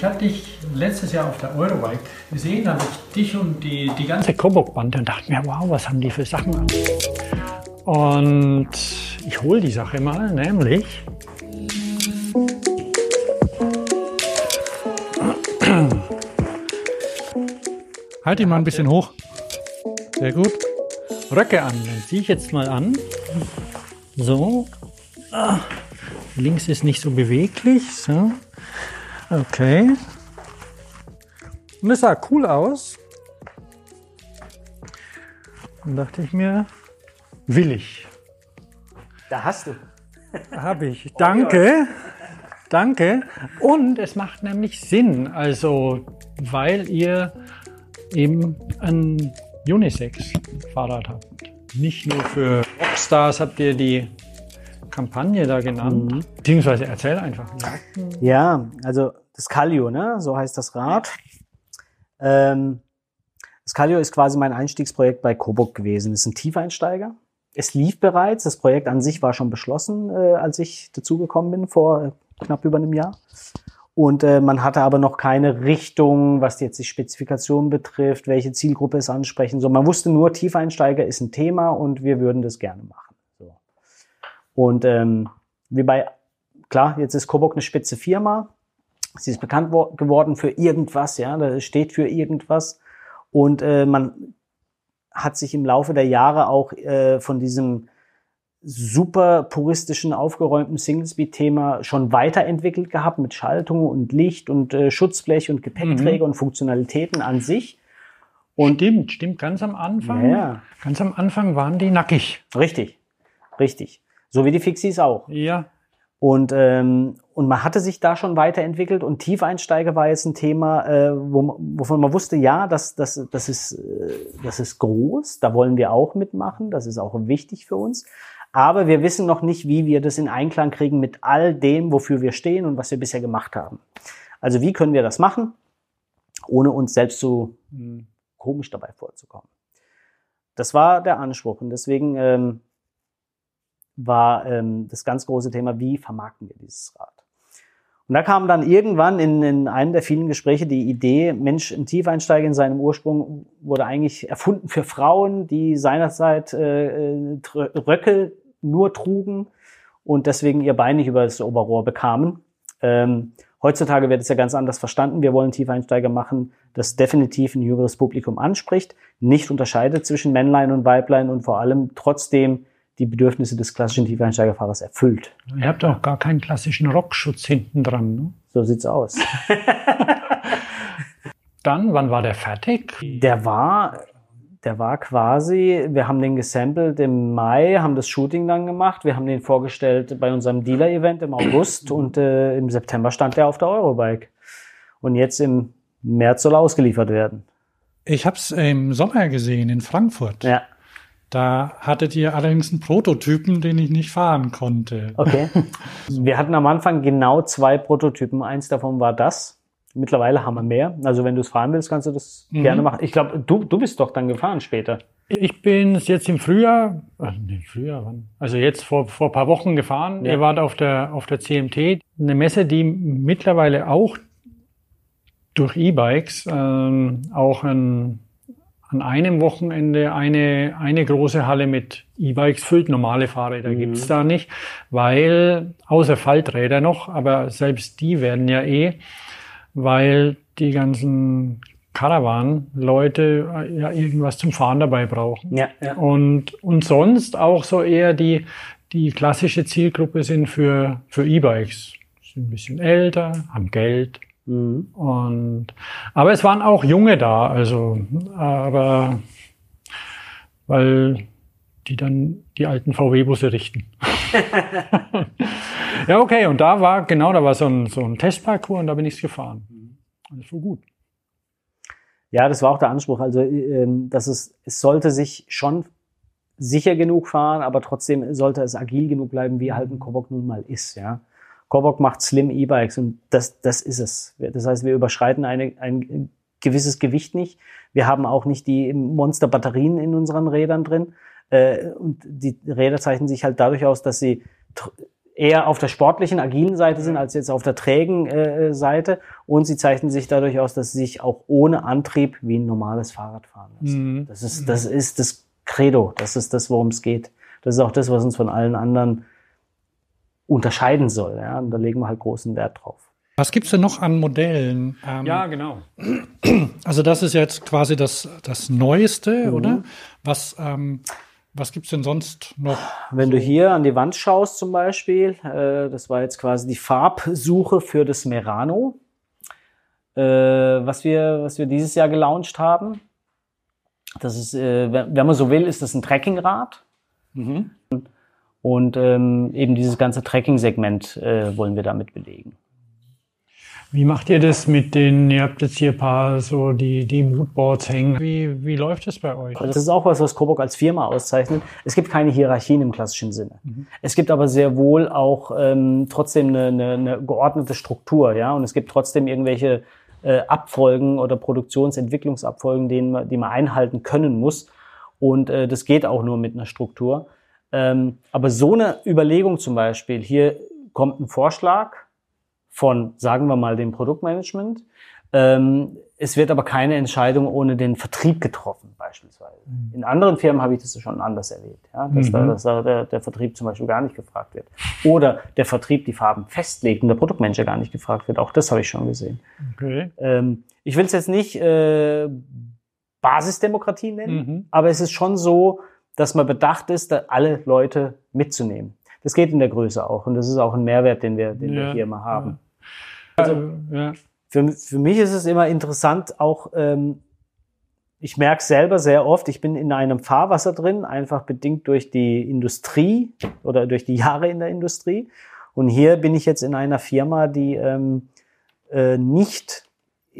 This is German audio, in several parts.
ich habe dich letztes Jahr auf der Eurobike gesehen, habe ich dich und die, die ganze Coburg-Bande und dachte mir, wow, was haben die für Sachen an? Und ich hole die Sache mal, nämlich Halt ihn mal ein bisschen hoch. Sehr gut. Röcke an. Dann ziehe ich jetzt mal an. So. Ah. Links ist nicht so beweglich. So. Okay. Und es sah cool aus. Dann dachte ich mir, will ich. Da hast du. Habe ich. Danke. Danke. Und es macht nämlich Sinn. Also, weil ihr eben ein Unisex-Fahrrad habt. Nicht nur für Rockstars habt ihr die Kampagne da genannt. Mhm. Beziehungsweise erzähl einfach. Ja, also das Calio, ne? so heißt das Rad. Ähm, das Calio ist quasi mein Einstiegsprojekt bei Coburg gewesen. Das ist ein Tiefeinsteiger. Es lief bereits, das Projekt an sich war schon beschlossen, äh, als ich dazugekommen bin, vor knapp über einem Jahr. Und äh, man hatte aber noch keine Richtung, was jetzt die Spezifikation betrifft, welche Zielgruppe es ansprechen soll. Man wusste nur, Tiefeinsteiger ist ein Thema und wir würden das gerne machen. So. Und ähm, wie bei, klar, jetzt ist Coburg eine spitze Firma. Sie ist bekannt geworden für irgendwas, ja, das steht für irgendwas. Und äh, man hat sich im Laufe der Jahre auch äh, von diesem super puristischen, aufgeräumten Singlespeed-Thema schon weiterentwickelt gehabt mit Schaltung und Licht und äh, Schutzblech und Gepäckträger mhm. und Funktionalitäten an sich. Und stimmt, stimmt. Ganz am Anfang, ja. ganz am Anfang waren die nackig. Richtig, richtig. So wie die Fixies auch. Ja. Und, ähm, und man hatte sich da schon weiterentwickelt und Tiefeinsteiger war jetzt ein Thema, äh, wo, wovon man wusste, ja, das, das, das, ist, äh, das ist groß, da wollen wir auch mitmachen, das ist auch wichtig für uns. Aber wir wissen noch nicht, wie wir das in Einklang kriegen mit all dem, wofür wir stehen und was wir bisher gemacht haben. Also wie können wir das machen, ohne uns selbst so hm, komisch dabei vorzukommen. Das war der Anspruch und deswegen ähm, war ähm, das ganz große Thema, wie vermarkten wir dieses Rad. Und da kam dann irgendwann in, in einem der vielen Gespräche die Idee, Mensch, ein Tiefeinsteiger in seinem Ursprung wurde eigentlich erfunden für Frauen, die seinerzeit äh, äh Röcke nur trugen und deswegen ihr Bein nicht über das Oberrohr bekamen. Ähm, heutzutage wird es ja ganz anders verstanden. Wir wollen Tiefeinsteiger machen, das definitiv ein jüngeres Publikum anspricht, nicht unterscheidet zwischen Männlein und Weiblein und vor allem trotzdem die Bedürfnisse des klassischen Tiefeinsteigerfahrers erfüllt. Ihr habt auch gar keinen klassischen Rockschutz hinten dran. Ne? So sieht's aus. Dann, wann war der fertig? Der war der war quasi, wir haben den gesampelt im Mai, haben das Shooting dann gemacht, wir haben den vorgestellt bei unserem Dealer-Event im August und äh, im September stand der auf der Eurobike. Und jetzt im März soll er ausgeliefert werden. Ich habe es im Sommer gesehen in Frankfurt. Ja. Da hattet ihr allerdings einen Prototypen, den ich nicht fahren konnte. Okay. Wir hatten am Anfang genau zwei Prototypen. Eins davon war das. Mittlerweile haben wir mehr. Also wenn du es fahren willst, kannst du das mhm. gerne machen. Ich glaube, du, du bist doch dann gefahren später. Ich bin jetzt im Frühjahr, äh, nee, Frühjahr, wann? Also jetzt vor, vor ein paar Wochen gefahren. Ja. Ihr wart auf der, auf der CMT. Eine Messe, die mittlerweile auch durch E-Bikes ähm, auch ein, an einem Wochenende eine, eine große Halle mit E-Bikes füllt. Normale Fahrräder mhm. gibt's da nicht, weil, außer Falträder noch, aber selbst die werden ja eh weil die ganzen Caravan-Leute äh, ja irgendwas zum Fahren dabei brauchen. Ja, ja. Und, und sonst auch so eher die, die klassische Zielgruppe sind für, für E-Bikes. Sind ein bisschen älter, haben Geld. Mhm. Und, aber es waren auch Junge da, also, aber, weil die dann die alten VW-Busse richten. ja, okay, und da war, genau, da war so ein, so ein Testparcours und da bin ich gefahren. Alles war gut. Ja, das war auch der Anspruch. Also, ähm, dass es, es sollte sich schon sicher genug fahren, aber trotzdem sollte es agil genug bleiben, wie halt ein Kobok nun mal ist, ja. Kobok macht Slim E-Bikes und das, das ist es. Das heißt, wir überschreiten eine, ein gewisses Gewicht nicht. Wir haben auch nicht die Monster-Batterien in unseren Rädern drin. Äh, und die Räder zeichnen sich halt dadurch aus, dass sie eher auf der sportlichen, agilen Seite sind, als jetzt auf der trägen äh, Seite. Und sie zeichnen sich dadurch aus, dass sie sich auch ohne Antrieb wie ein normales Fahrrad fahren lassen. Mhm. Das ist, das ist das Credo. Das ist das, worum es geht. Das ist auch das, was uns von allen anderen unterscheiden soll. Ja? Und da legen wir halt großen Wert drauf. Was gibt's denn noch an Modellen? Ähm, ja, genau. Also das ist jetzt quasi das, das Neueste, mhm. oder? Was, ähm, was gibt's denn sonst noch? Wenn du hier an die Wand schaust zum Beispiel, äh, das war jetzt quasi die Farbsuche für das Merano, äh, was, wir, was wir dieses Jahr gelauncht haben. Das ist, äh, wenn man so will, ist das ein Trekkingrad. Mhm. Und ähm, eben dieses ganze Trekking-Segment äh, wollen wir damit belegen. Wie macht ihr das mit den, ihr habt jetzt hier ein paar so die, die Moodboards hängen. Wie, wie läuft das bei euch? Das ist auch was, was Coburg als Firma auszeichnet. Es gibt keine Hierarchien im klassischen Sinne. Mhm. Es gibt aber sehr wohl auch ähm, trotzdem eine, eine, eine geordnete Struktur, ja. Und es gibt trotzdem irgendwelche äh, Abfolgen oder Produktionsentwicklungsabfolgen, denen man, die man einhalten können muss. Und äh, das geht auch nur mit einer Struktur. Ähm, aber so eine Überlegung zum Beispiel, hier kommt ein Vorschlag, von, sagen wir mal, dem Produktmanagement. Ähm, es wird aber keine Entscheidung ohne den Vertrieb getroffen, beispielsweise. Mhm. In anderen Firmen habe ich das schon anders erlebt, ja? dass, mhm. da, dass da der, der, Vertrieb zum Beispiel gar nicht gefragt wird. Oder der Vertrieb die Farben festlegt und der Produktmanager gar nicht gefragt wird. Auch das habe ich schon gesehen. Okay. Ähm, ich will es jetzt nicht äh, Basisdemokratie nennen, mhm. aber es ist schon so, dass man bedacht ist, alle Leute mitzunehmen. Das geht in der Größe auch und das ist auch ein Mehrwert, den wir, den ja, wir hier immer haben. Ja. Also ja. für, für mich ist es immer interessant, auch ähm, ich merke selber sehr oft, ich bin in einem Fahrwasser drin, einfach bedingt durch die Industrie oder durch die Jahre in der Industrie. Und hier bin ich jetzt in einer Firma, die ähm, äh, nicht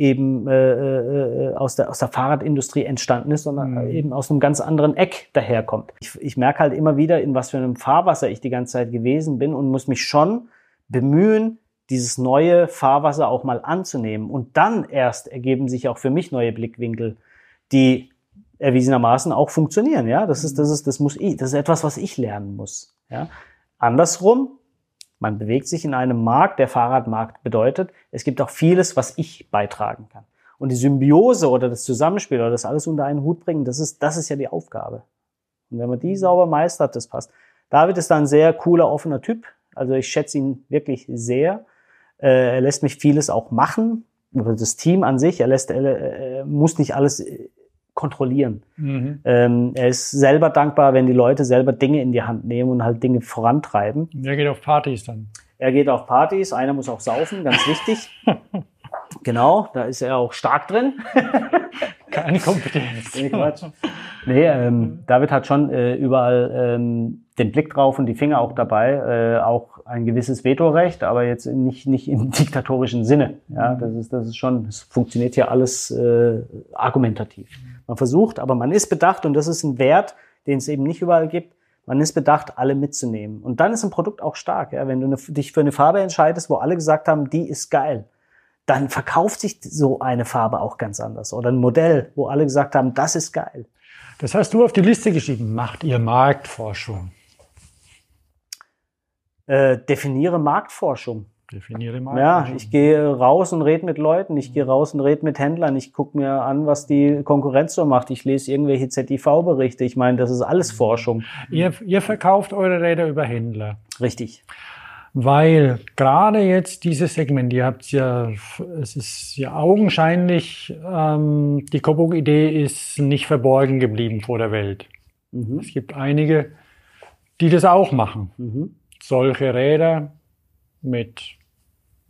eben äh, äh, aus, der, aus der Fahrradindustrie entstanden ist, sondern mhm. eben aus einem ganz anderen Eck daherkommt. Ich, ich merke halt immer wieder, in was für einem Fahrwasser ich die ganze Zeit gewesen bin und muss mich schon bemühen, dieses neue Fahrwasser auch mal anzunehmen. Und dann erst ergeben sich auch für mich neue Blickwinkel, die erwiesenermaßen auch funktionieren. Ja, das ist, das ist, das muss ich, das ist etwas, was ich lernen muss. Ja, andersrum man bewegt sich in einem Markt, der Fahrradmarkt bedeutet, es gibt auch vieles, was ich beitragen kann. Und die Symbiose oder das Zusammenspiel oder das alles unter einen Hut bringen, das ist, das ist ja die Aufgabe. Und wenn man die sauber meistert, das passt. David ist da ein sehr cooler, offener Typ. Also ich schätze ihn wirklich sehr. Äh, er lässt mich vieles auch machen. Oder das Team an sich. Er lässt, er, er muss nicht alles kontrollieren. Mhm. Ähm, er ist selber dankbar, wenn die Leute selber Dinge in die Hand nehmen und halt Dinge vorantreiben. Er geht auf Partys dann. Er geht auf Partys, einer muss auch saufen, ganz wichtig. genau, da ist er auch stark drin. Keine Kompetenz. nee, Quatsch. nee ähm, David hat schon äh, überall ähm, den Blick drauf und die Finger auch dabei, äh, auch ein gewisses Vetorecht, aber jetzt nicht, nicht im diktatorischen Sinne. Ja, das ist, das ist schon, es funktioniert hier alles äh, argumentativ. Man versucht, aber man ist bedacht und das ist ein Wert, den es eben nicht überall gibt. Man ist bedacht, alle mitzunehmen. Und dann ist ein Produkt auch stark. Ja? Wenn du eine, dich für eine Farbe entscheidest, wo alle gesagt haben, die ist geil, dann verkauft sich so eine Farbe auch ganz anders. Oder ein Modell, wo alle gesagt haben, das ist geil. Das hast du auf die Liste geschrieben. Macht ihr Marktforschung? Äh, definiere Marktforschung. Definiere mal. Ja, ich gehe raus und rede mit Leuten, ich gehe raus und rede mit Händlern, ich gucke mir an, was die Konkurrenz so macht, ich lese irgendwelche ZIV-Berichte, ich meine, das ist alles Forschung. Ihr, ihr verkauft eure Räder über Händler. Richtig. Weil gerade jetzt dieses Segment, ihr habt ja, es ist ja augenscheinlich, ähm, die Coburg-Idee ist nicht verborgen geblieben vor der Welt. Mhm. Es gibt einige, die das auch machen. Mhm. Solche Räder mit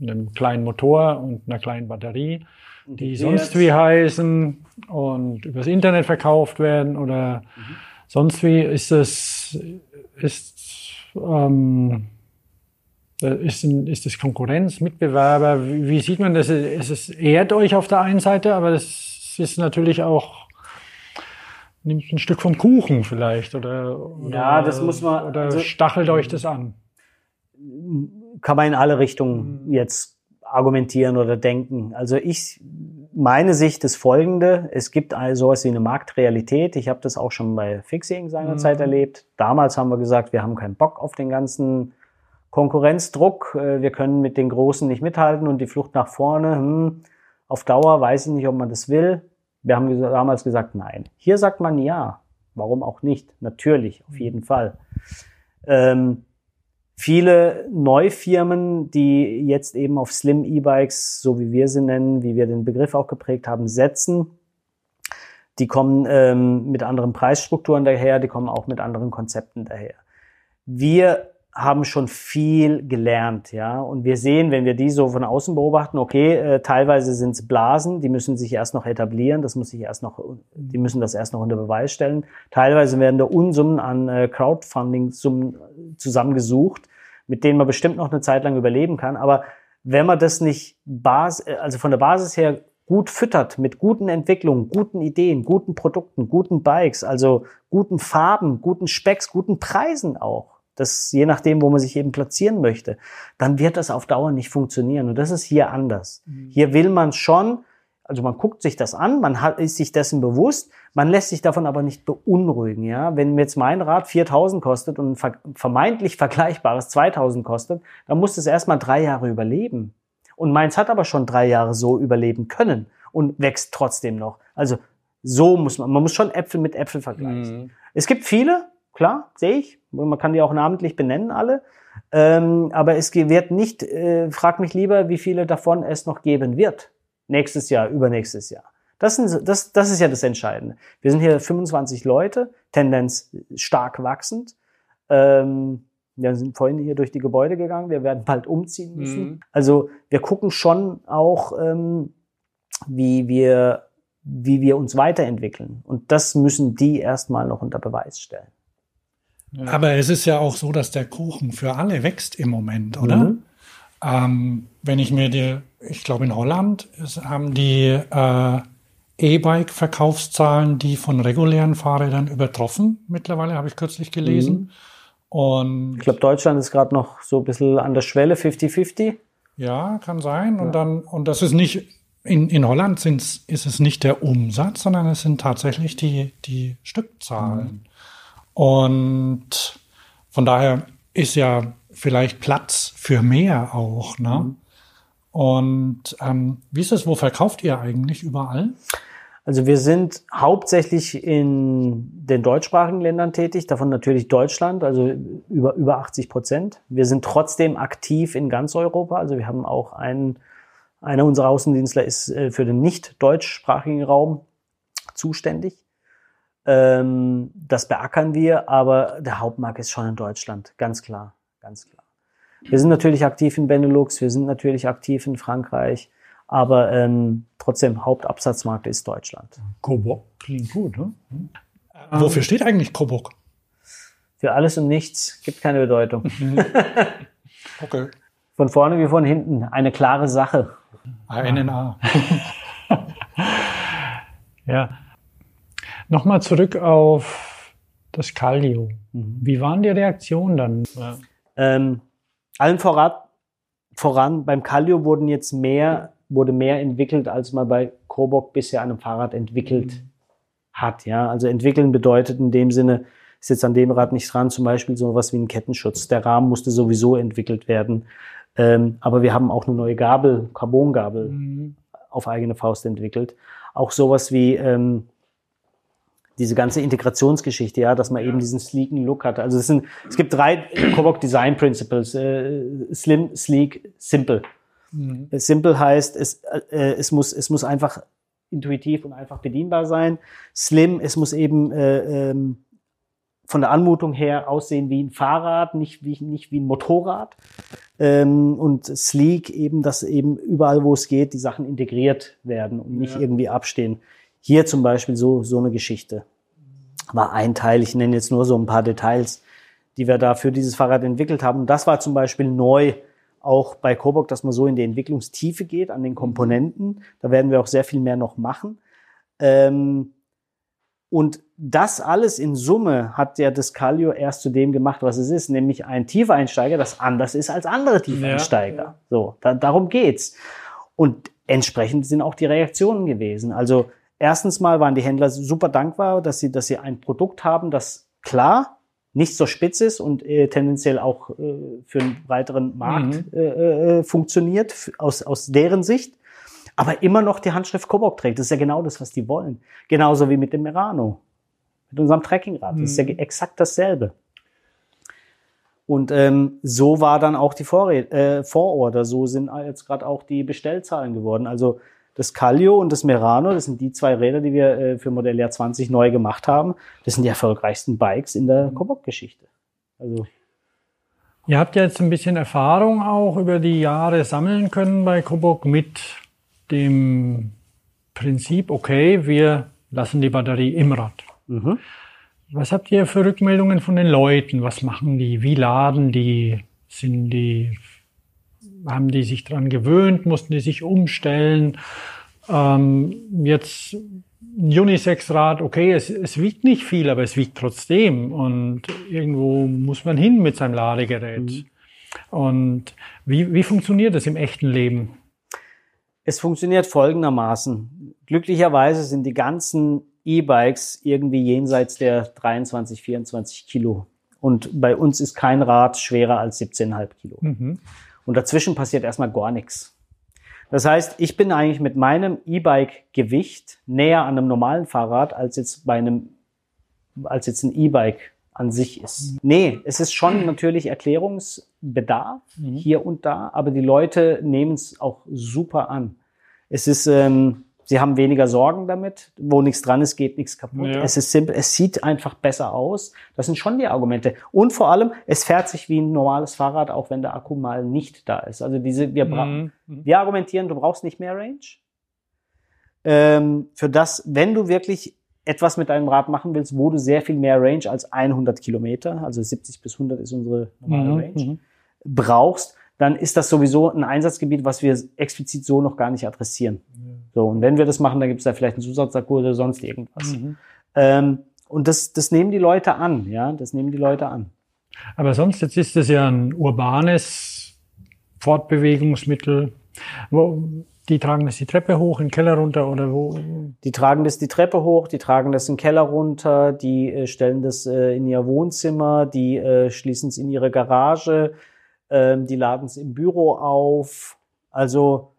einem kleinen Motor und einer kleinen Batterie, die sonst wie heißen und übers Internet verkauft werden oder mhm. sonst wie ist es ist ähm, ist, ist das Konkurrenz, Mitbewerber? Wie, wie sieht man das? Es, es ehrt euch auf der einen Seite, aber das ist natürlich auch nimmt ein Stück vom Kuchen vielleicht oder, oder ja, das muss man oder also, stachelt euch das an kann man in alle Richtungen mhm. jetzt argumentieren oder denken. Also ich, meine Sicht ist folgende. Es gibt also sowas wie eine Marktrealität. Ich habe das auch schon bei Fixing seinerzeit mhm. erlebt. Damals haben wir gesagt, wir haben keinen Bock auf den ganzen Konkurrenzdruck, äh, wir können mit den Großen nicht mithalten und die Flucht nach vorne, hm, auf Dauer weiß ich nicht, ob man das will. Wir haben damals gesagt, nein. Hier sagt man ja. Warum auch nicht? Natürlich, auf jeden Fall. Ähm, viele Neufirmen, die jetzt eben auf Slim E-Bikes, so wie wir sie nennen, wie wir den Begriff auch geprägt haben, setzen, die kommen ähm, mit anderen Preisstrukturen daher, die kommen auch mit anderen Konzepten daher. Wir haben schon viel gelernt, ja. Und wir sehen, wenn wir die so von außen beobachten, okay, äh, teilweise sind es Blasen, die müssen sich erst noch etablieren, das muss sich erst noch, die müssen das erst noch unter Beweis stellen. Teilweise werden da Unsummen an äh, Crowdfunding-Summen zusammengesucht, mit denen man bestimmt noch eine Zeit lang überleben kann. Aber wenn man das nicht Bas äh, also von der Basis her gut füttert mit guten Entwicklungen, guten Ideen, guten Produkten, guten Bikes, also guten Farben, guten Specks, guten Preisen auch, das je nachdem, wo man sich eben platzieren möchte, dann wird das auf Dauer nicht funktionieren. Und das ist hier anders. Mhm. Hier will man schon, also man guckt sich das an, man hat, ist sich dessen bewusst, man lässt sich davon aber nicht beunruhigen. Ja, wenn jetzt mein Rad 4000 kostet und ein vermeintlich vergleichbares 2000 kostet, dann muss es erstmal drei Jahre überleben. Und meins hat aber schon drei Jahre so überleben können und wächst trotzdem noch. Also so muss man, man muss schon Äpfel mit Äpfel vergleichen. Mhm. Es gibt viele, klar, sehe ich. Man kann die auch namentlich benennen, alle. Ähm, aber es wird nicht, äh, frag mich lieber, wie viele davon es noch geben wird. Nächstes Jahr, übernächstes Jahr. Das, sind, das, das ist ja das Entscheidende. Wir sind hier 25 Leute, Tendenz stark wachsend. Ähm, wir sind vorhin hier durch die Gebäude gegangen, wir werden bald umziehen müssen. Mhm. Also wir gucken schon auch, ähm, wie wir wie wir uns weiterentwickeln. Und das müssen die erstmal noch unter Beweis stellen. Aber es ist ja auch so, dass der Kuchen für alle wächst im Moment, oder? Mhm. Ähm, wenn ich mir die, ich glaube in Holland haben die äh, E-Bike-Verkaufszahlen die von regulären Fahrrädern übertroffen. Mittlerweile habe ich kürzlich gelesen. Mhm. Und ich glaube, Deutschland ist gerade noch so ein bisschen an der Schwelle, 50-50. Ja, kann sein. Ja. Und dann, und das ist nicht, in, in Holland ist es nicht der Umsatz, sondern es sind tatsächlich die, die Stückzahlen. Mhm. Und von daher ist ja vielleicht Platz für mehr auch. Ne? Mhm. Und ähm, wie ist es, wo verkauft ihr eigentlich überall? Also wir sind hauptsächlich in den deutschsprachigen Ländern tätig, davon natürlich Deutschland, also über, über 80 Prozent. Wir sind trotzdem aktiv in ganz Europa. Also wir haben auch einen, einer unserer Außendienstler ist äh, für den nicht deutschsprachigen Raum zuständig. Ähm, das beackern wir, aber der Hauptmarkt ist schon in Deutschland, ganz klar, ganz klar. Wir sind natürlich aktiv in Benelux, wir sind natürlich aktiv in Frankreich, aber ähm, trotzdem Hauptabsatzmarkt ist Deutschland. Coburg klingt gut, ne? Ähm, Wofür steht eigentlich Coburg? Für alles und nichts, gibt keine Bedeutung. okay. Von vorne wie von hinten, eine klare Sache. ANNA. ja. Nochmal zurück auf das Kallio. Mhm. Wie waren die Reaktionen dann? Ja. Ähm, allen voran, voran, beim Kallio wurden jetzt mehr, wurde mehr entwickelt, als man bei Coburg bisher an einem Fahrrad entwickelt mhm. hat. Ja, also entwickeln bedeutet in dem Sinne, ist jetzt an dem Rad nicht dran, zum Beispiel so was wie ein Kettenschutz. Der Rahmen musste sowieso entwickelt werden. Ähm, aber wir haben auch eine neue Gabel, Carbongabel mhm. auf eigene Faust entwickelt. Auch sowas wie ähm, diese ganze Integrationsgeschichte, ja, dass man eben diesen sleeken Look hat. Also es sind, es gibt drei Coboc Design Principles: äh, Slim, Sleek, Simple. Mhm. Simple heißt, es, äh, es muss, es muss einfach intuitiv und einfach bedienbar sein. Slim, es muss eben äh, ähm, von der Anmutung her aussehen wie ein Fahrrad, nicht wie, nicht wie ein Motorrad. Ähm, und sleek eben, dass eben überall, wo es geht, die Sachen integriert werden und nicht ja. irgendwie abstehen. Hier zum Beispiel so, so eine Geschichte. War ein Teil, ich nenne jetzt nur so ein paar Details, die wir da für dieses Fahrrad entwickelt haben. Und das war zum Beispiel neu auch bei Coburg, dass man so in die Entwicklungstiefe geht an den Komponenten. Da werden wir auch sehr viel mehr noch machen. Ähm, und das alles in Summe hat ja das Calio erst zu dem gemacht, was es ist, nämlich ein Tiefeinsteiger, das anders ist als andere Tiefeinsteiger. Ja. So, da, darum geht's. Und entsprechend sind auch die Reaktionen gewesen. Also Erstens mal waren die Händler super dankbar, dass sie, dass sie ein Produkt haben, das klar nicht so spitz ist und äh, tendenziell auch äh, für einen breiteren Markt mhm. äh, äh, funktioniert, aus, aus deren Sicht, aber immer noch die Handschrift Kobok trägt. Das ist ja genau das, was die wollen. Genauso wie mit dem Merano, mit unserem Trekkingrad. Mhm. Das ist ja mhm. exakt dasselbe. Und ähm, so war dann auch die Vorred äh, Vororder, so sind jetzt gerade auch die Bestellzahlen geworden. Also das Calio und das Merano, das sind die zwei Räder, die wir äh, für Modelljahr 20 neu gemacht haben. Das sind die erfolgreichsten Bikes in der Kobok-Geschichte. Also Ihr habt ja jetzt ein bisschen Erfahrung auch über die Jahre sammeln können bei Kobok mit dem Prinzip, okay, wir lassen die Batterie im Rad. Mhm. Was habt ihr für Rückmeldungen von den Leuten? Was machen die? Wie laden die? Sind die, haben die sich dran gewöhnt? Mussten die sich umstellen? Ähm, jetzt ein Unisex-Rad, okay, es, es wiegt nicht viel, aber es wiegt trotzdem. Und irgendwo muss man hin mit seinem Ladegerät. Mhm. Und wie, wie funktioniert das im echten Leben? Es funktioniert folgendermaßen. Glücklicherweise sind die ganzen E-Bikes irgendwie jenseits der 23, 24 Kilo. Und bei uns ist kein Rad schwerer als 17,5 Kilo. Mhm. Und dazwischen passiert erstmal gar nichts. Das heißt, ich bin eigentlich mit meinem E-Bike-Gewicht näher an einem normalen Fahrrad als jetzt bei einem, als jetzt ein E-Bike an sich ist. Nee, es ist schon natürlich Erklärungsbedarf mhm. hier und da, aber die Leute nehmen es auch super an. Es ist, ähm, Sie haben weniger Sorgen damit. Wo nichts dran ist, geht nichts kaputt. Ja. Es ist simpel. Es sieht einfach besser aus. Das sind schon die Argumente. Und vor allem, es fährt sich wie ein normales Fahrrad, auch wenn der Akku mal nicht da ist. Also diese, wir, mhm. wir argumentieren, du brauchst nicht mehr Range. Ähm, für das, wenn du wirklich etwas mit deinem Rad machen willst, wo du sehr viel mehr Range als 100 Kilometer, also 70 bis 100 ist unsere normale mhm. Range, mhm. brauchst, dann ist das sowieso ein Einsatzgebiet, was wir explizit so noch gar nicht adressieren. So, und wenn wir das machen, dann gibt es da vielleicht einen Zusatzakku oder sonst irgendwas. Mhm. Ähm, und das, das nehmen die Leute an, ja, das nehmen die Leute an. Aber sonst, jetzt ist es ja ein urbanes Fortbewegungsmittel. Wo, die tragen das die Treppe hoch, in den Keller runter oder wo? Die tragen das die Treppe hoch, die tragen das in den Keller runter, die äh, stellen das äh, in ihr Wohnzimmer, die äh, schließen es in ihre Garage, ähm, die laden es im Büro auf. Also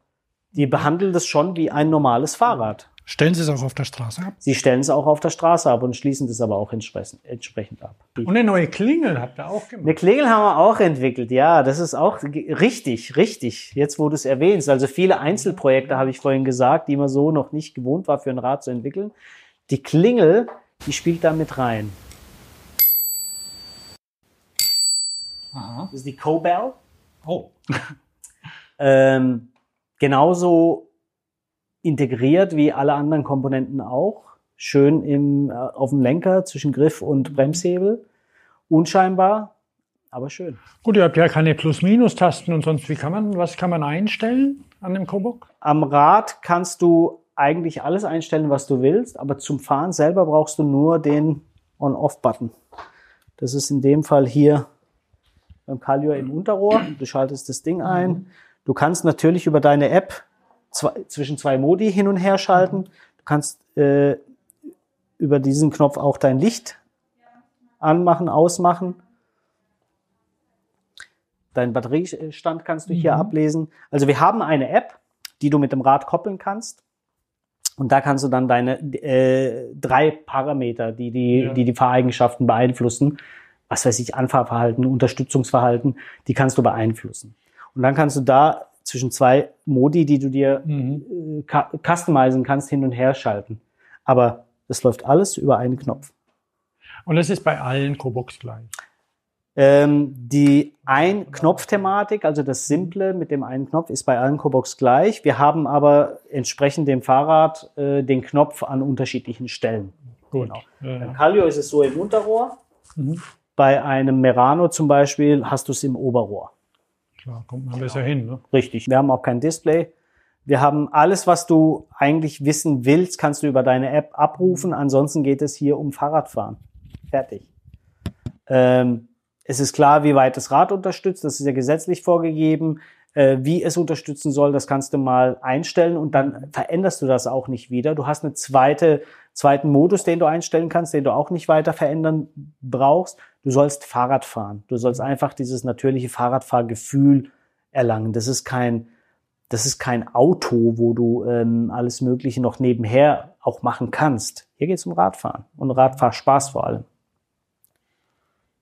die behandeln das schon wie ein normales Fahrrad. Stellen Sie es auch auf der Straße ab? Sie stellen es auch auf der Straße ab und schließen das aber auch entsprechend ab. Und eine neue Klingel habt ihr auch gemacht? Eine Klingel haben wir auch entwickelt, ja. Das ist auch richtig, richtig. Jetzt, wo du es erwähnst. Also viele Einzelprojekte, habe ich vorhin gesagt, die man so noch nicht gewohnt war, für ein Rad zu entwickeln. Die Klingel, die spielt da mit rein. Aha. Das ist die Cobell. Oh. ähm, genauso integriert wie alle anderen Komponenten auch. Schön im, äh, auf dem Lenker zwischen Griff und Bremshebel. Unscheinbar, aber schön. Gut, ihr habt ja keine Plus-Minus-Tasten und sonst. Wie kann man, was kann man einstellen an dem Kobok? Am Rad kannst du eigentlich alles einstellen, was du willst, aber zum Fahren selber brauchst du nur den On-Off-Button. Das ist in dem Fall hier beim Calio im Unterrohr. Du schaltest das Ding ein. Du kannst natürlich über deine App zwei, zwischen zwei Modi hin und her schalten. Du kannst äh, über diesen Knopf auch dein Licht anmachen, ausmachen. Deinen Batteriestand kannst du hier mhm. ablesen. Also wir haben eine App, die du mit dem Rad koppeln kannst. Und da kannst du dann deine äh, drei Parameter, die die, ja. die die Fahreigenschaften beeinflussen, was weiß ich, Anfahrverhalten, Unterstützungsverhalten, die kannst du beeinflussen. Und dann kannst du da zwischen zwei Modi, die du dir mhm. äh, customizen kannst, hin und her schalten. Aber das läuft alles über einen Knopf. Und es ist bei allen Cobox gleich. Ähm, die Ein-Knopf-Thematik, also das Simple mit dem einen Knopf, ist bei allen Cobox gleich. Wir haben aber entsprechend dem Fahrrad äh, den Knopf an unterschiedlichen Stellen. Gut. Genau. Ja, Beim Calio ist es so im Unterrohr. Mhm. Bei einem Merano zum Beispiel hast du es im Oberrohr. Klar, kommt man besser hin. Ne? Richtig. Wir haben auch kein Display. Wir haben alles, was du eigentlich wissen willst, kannst du über deine App abrufen. Ansonsten geht es hier um Fahrradfahren. Fertig. Ähm, es ist klar, wie weit das Rad unterstützt. Das ist ja gesetzlich vorgegeben. Äh, wie es unterstützen soll, das kannst du mal einstellen und dann veränderst du das auch nicht wieder. Du hast eine zweite, zweiten Modus, den du einstellen kannst, den du auch nicht weiter verändern brauchst. Du sollst Fahrrad fahren. Du sollst einfach dieses natürliche Fahrradfahrgefühl erlangen. Das ist kein, das ist kein Auto, wo du ähm, alles Mögliche noch nebenher auch machen kannst. Hier geht es um Radfahren und Radfahrspaß vor allem.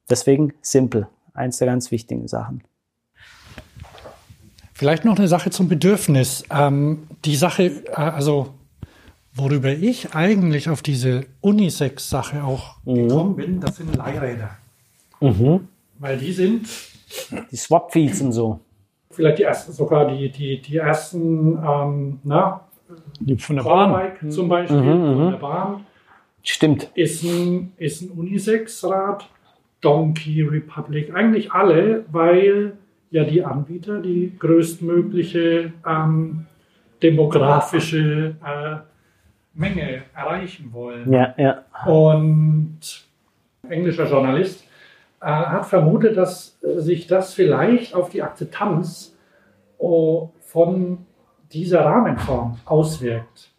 Deswegen simpel. Eins der ganz wichtigen Sachen. Vielleicht noch eine Sache zum Bedürfnis. Ähm, die Sache, äh, also worüber ich eigentlich auf diese Unisex-Sache auch mhm. gekommen bin, das sind Leihräder. Mhm. Weil die sind. Die Swap-Feeds und so. Vielleicht die ersten, sogar die, die, die ersten, ähm, na, die von der Bahn. zum Beispiel, mhm, von mhm. der Bahn. Stimmt. Ist ein, ist ein Unisex-Rad. Donkey Republic, eigentlich alle, weil ja die Anbieter die größtmögliche ähm, demografische äh, Menge erreichen wollen. Ja, ja. Und ein englischer Journalist äh, hat vermutet, dass äh, sich das vielleicht auf die Akzeptanz oh, von dieser Rahmenform auswirkt.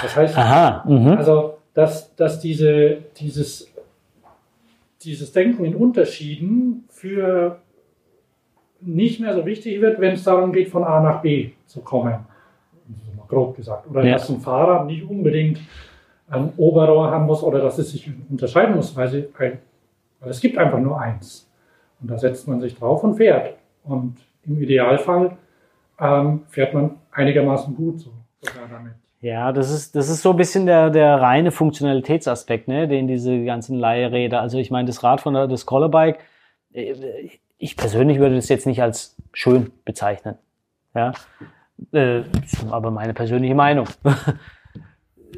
Das heißt, Aha, mhm. also dass, dass diese, dieses, dieses Denken in Unterschieden für nicht mehr so wichtig wird, wenn es darum geht, von A nach B zu kommen. Grob gesagt. Oder ja. dass ein Fahrrad nicht unbedingt ein Oberrohr haben muss oder dass es sich unterscheiden muss, weil, sie ein, weil es gibt einfach nur eins. Und da setzt man sich drauf und fährt. Und im Idealfall ähm, fährt man einigermaßen gut so, sogar damit. Ja, das ist, das ist so ein bisschen der, der reine Funktionalitätsaspekt, ne, den diese ganzen Leihräder, also ich meine, das Rad von der, das Collerbike, äh, ich persönlich würde das jetzt nicht als schön bezeichnen. Ja, äh, aber meine persönliche Meinung.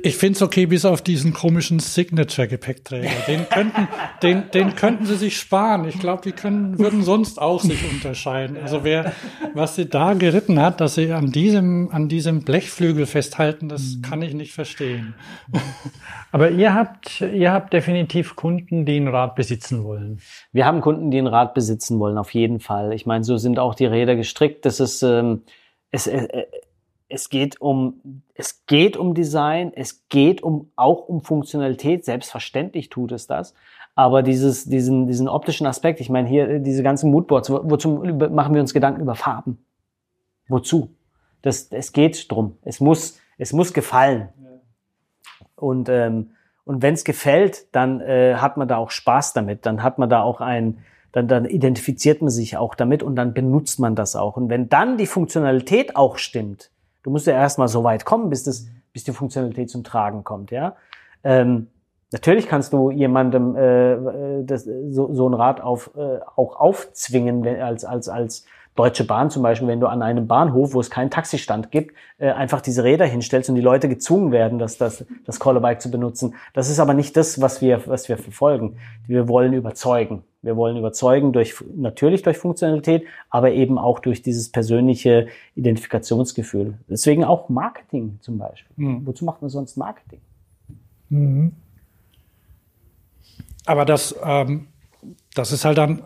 Ich finde es okay, bis auf diesen komischen Signature-Gepäckträger. Den könnten, den, den könnten sie sich sparen. Ich glaube, die können, würden sonst auch sich unterscheiden. Also wer, was sie da geritten hat, dass sie an diesem, an diesem Blechflügel festhalten, das mhm. kann ich nicht verstehen. Aber ihr habt, ihr habt definitiv Kunden, die ein Rad besitzen wollen. Wir haben Kunden, die ein Rad besitzen wollen, auf jeden Fall. Ich meine, so sind auch die Räder gestrickt. Das ist, ähm, es, äh, es geht um, es geht um Design, es geht um, auch um Funktionalität. Selbstverständlich tut es das. Aber dieses, diesen, diesen optischen Aspekt, ich meine hier äh, diese ganzen Moodboards, wo, wozu machen wir uns Gedanken über Farben? Wozu? Das, es geht drum. Es muss, es muss gefallen. Und, ähm, und wenn es gefällt, dann äh, hat man da auch Spaß damit. Dann hat man da auch ein, dann, dann identifiziert man sich auch damit und dann benutzt man das auch. Und wenn dann die Funktionalität auch stimmt, Du musst ja erstmal so weit kommen, bis, das, bis die Funktionalität zum Tragen kommt, ja. Ähm, natürlich kannst du jemandem äh, äh, das, so, so ein Rad auf, äh, auch aufzwingen, wenn, als, als, als Deutsche Bahn zum Beispiel, wenn du an einem Bahnhof, wo es keinen Taxistand gibt, äh, einfach diese Räder hinstellst und die Leute gezwungen werden, das, das, das Collerbike zu benutzen. Das ist aber nicht das, was wir, was wir verfolgen. Wir wollen überzeugen. Wir wollen überzeugen durch, natürlich durch Funktionalität, aber eben auch durch dieses persönliche Identifikationsgefühl. Deswegen auch Marketing zum Beispiel. Mhm. Wozu macht man sonst Marketing? Mhm. Aber das, ähm, das ist halt dann,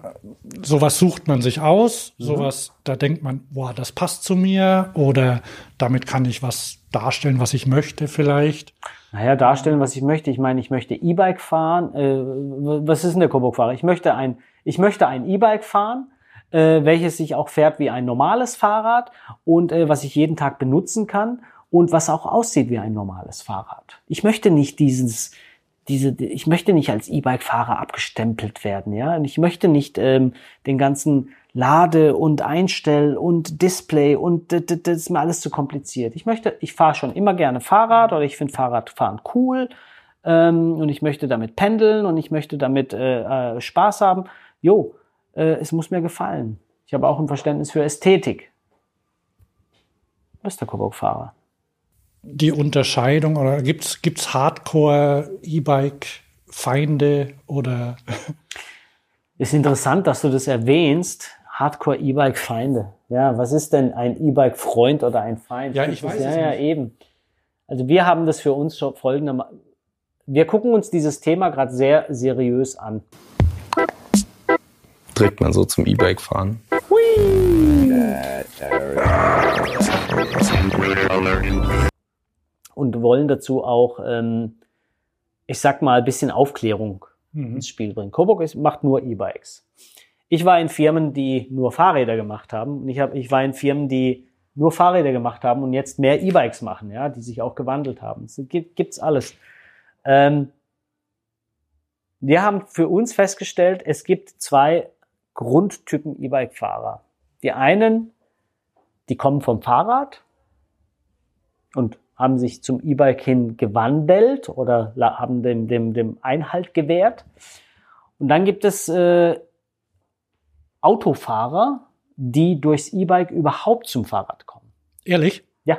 sowas sucht man sich aus, mhm. sowas, da denkt man, boah, das passt zu mir oder damit kann ich was darstellen, was ich möchte vielleicht. Naja, darstellen, was ich möchte. Ich meine, ich möchte E-Bike fahren. Äh, was ist denn der Coburg-Fahrer? Ich möchte ein, ich möchte ein E-Bike fahren, äh, welches sich auch fährt wie ein normales Fahrrad und äh, was ich jeden Tag benutzen kann und was auch aussieht wie ein normales Fahrrad. Ich möchte nicht dieses, diese, ich möchte nicht als E-Bike-Fahrer abgestempelt werden, ja. Und ich möchte nicht ähm, den ganzen Lade und Einstell und Display und das, das ist mir alles zu kompliziert. Ich möchte, ich fahre schon immer gerne Fahrrad oder ich finde Fahrradfahren cool ähm, und ich möchte damit pendeln und ich möchte damit äh, äh, Spaß haben. Jo, äh, es muss mir gefallen. Ich habe auch ein Verständnis für Ästhetik. Was ist der Coburg-Fahrer? Die Unterscheidung oder gibt's gibt's Hardcore E-Bike Feinde oder Ist interessant, dass du das erwähnst. Hardcore E-Bike Feinde. Ja, was ist denn ein E-Bike Freund oder ein Feind? Ja, ich weiß ja, es ja, nicht. eben. Also wir haben das für uns schon folgendermaßen. Wir gucken uns dieses Thema gerade sehr seriös an. Trägt man so zum E-Bike fahren? Und wollen dazu auch, ähm, ich sag mal, ein bisschen Aufklärung mhm. ins Spiel bringen. Coburg ist, macht nur E-Bikes. Ich war in Firmen, die nur Fahrräder gemacht haben. Und ich, hab, ich war in Firmen, die nur Fahrräder gemacht haben und jetzt mehr E-Bikes machen, ja, die sich auch gewandelt haben. Es gibt, gibt's alles. Ähm, wir haben für uns festgestellt, es gibt zwei Grundtypen E-Bike-Fahrer. Die einen, die kommen vom Fahrrad und haben sich zum E-Bike hin gewandelt oder haben dem, dem, dem Einhalt gewährt. Und dann gibt es äh, Autofahrer, die durchs E-Bike überhaupt zum Fahrrad kommen. Ehrlich? Ja.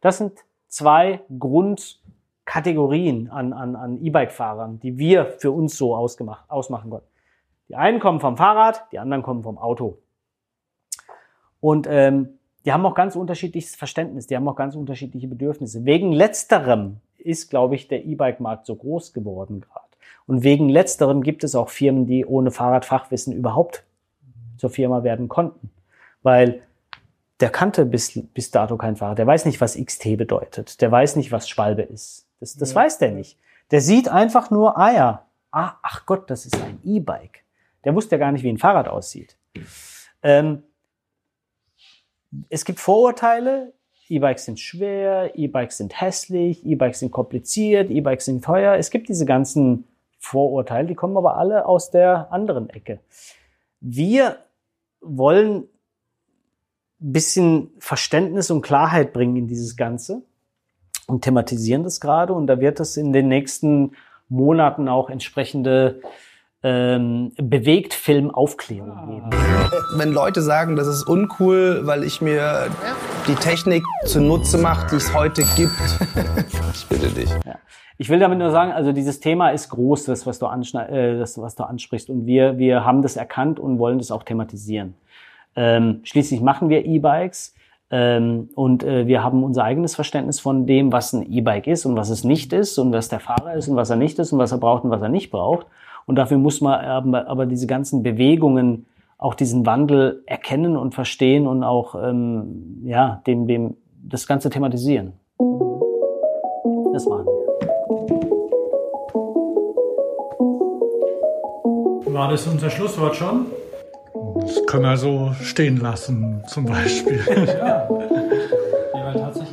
Das sind zwei Grundkategorien an, an, an E-Bike-Fahrern, die wir für uns so ausgemacht, ausmachen konnten. Die einen kommen vom Fahrrad, die anderen kommen vom Auto. Und ähm, die haben auch ganz unterschiedliches Verständnis, die haben auch ganz unterschiedliche Bedürfnisse. Wegen letzterem ist, glaube ich, der E-Bike-Markt so groß geworden gerade. Und wegen letzterem gibt es auch Firmen, die ohne Fahrradfachwissen überhaupt zur Firma werden konnten. Weil der kannte bis, bis dato kein Fahrrad. Der weiß nicht, was XT bedeutet. Der weiß nicht, was Schwalbe ist. Das, das ja. weiß der nicht. Der sieht einfach nur, ah ja, ah, ach Gott, das ist ein E-Bike. Der wusste ja gar nicht, wie ein Fahrrad aussieht. Ähm, es gibt Vorurteile. E-Bikes sind schwer, E-Bikes sind hässlich, E-Bikes sind kompliziert, E-Bikes sind teuer. Es gibt diese ganzen Vorurteile, die kommen aber alle aus der anderen Ecke. Wir wollen bisschen Verständnis und Klarheit bringen in dieses Ganze und thematisieren das gerade. Und da wird es in den nächsten Monaten auch entsprechende ähm, bewegt Filmaufklärung ah. geben. Wenn Leute sagen, das ist uncool, weil ich mir die Technik zunutze mache, die es heute gibt, ich bitte dich. Ja. Ich will damit nur sagen, also dieses Thema ist groß, das was du, äh, das, was du ansprichst, und wir wir haben das erkannt und wollen das auch thematisieren. Ähm, schließlich machen wir E-Bikes. Ähm, und äh, wir haben unser eigenes Verständnis von dem, was ein E-Bike ist und was es nicht ist und was der Fahrer ist und was er nicht ist und was er braucht und was er nicht braucht. Und dafür muss man aber, aber diese ganzen Bewegungen, auch diesen Wandel erkennen und verstehen und auch ähm, ja, dem, dem, das Ganze thematisieren. Das machen wir. War das unser Schlusswort schon? Das können wir so stehen lassen, zum Beispiel. ja, ja weil tatsächlich